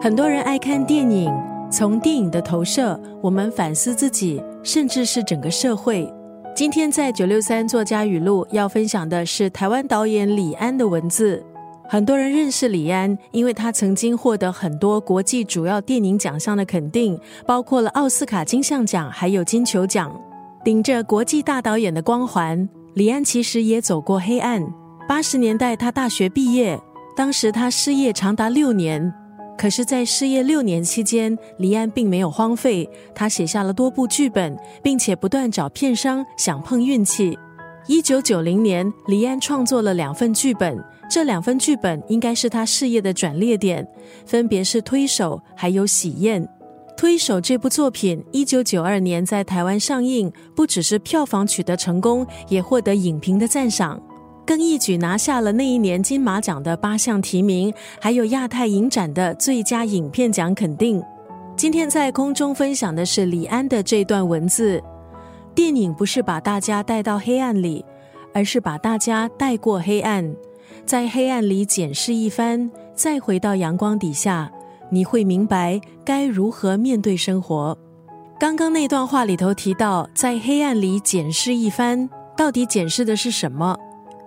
很多人爱看电影，从电影的投射，我们反思自己，甚至是整个社会。今天在九六三作家语录要分享的是台湾导演李安的文字。很多人认识李安，因为他曾经获得很多国际主要电影奖项的肯定，包括了奥斯卡金像奖，还有金球奖。顶着国际大导演的光环，李安其实也走过黑暗。八十年代他大学毕业，当时他失业长达六年。可是，在失业六年期间，黎安并没有荒废，他写下了多部剧本，并且不断找片商想碰运气。一九九零年，黎安创作了两份剧本，这两份剧本应该是他事业的转捩点，分别是《推手》还有《喜宴》。《推手》这部作品，一九九二年在台湾上映，不只是票房取得成功，也获得影评的赞赏。更一举拿下了那一年金马奖的八项提名，还有亚太影展的最佳影片奖肯定。今天在空中分享的是李安的这段文字：电影不是把大家带到黑暗里，而是把大家带过黑暗，在黑暗里检视一番，再回到阳光底下，你会明白该如何面对生活。刚刚那段话里头提到，在黑暗里检视一番，到底检视的是什么？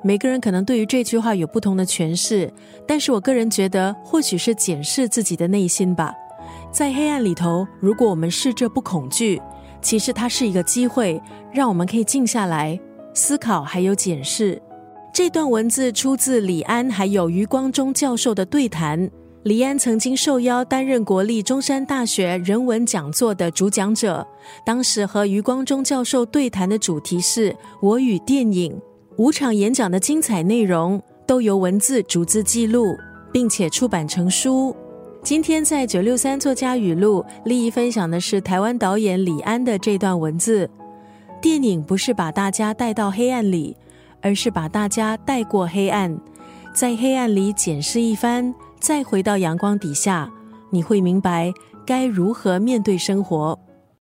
每个人可能对于这句话有不同的诠释，但是我个人觉得，或许是检视自己的内心吧。在黑暗里头，如果我们试着不恐惧，其实它是一个机会，让我们可以静下来思考，还有检视。这段文字出自李安还有余光中教授的对谈。李安曾经受邀担任国立中山大学人文讲座的主讲者，当时和余光中教授对谈的主题是“我与电影”。五场演讲的精彩内容都由文字逐字记录，并且出版成书。今天在九六三作家语录，利益分享的是台湾导演李安的这段文字：电影不是把大家带到黑暗里，而是把大家带过黑暗，在黑暗里检视一番，再回到阳光底下，你会明白该如何面对生活。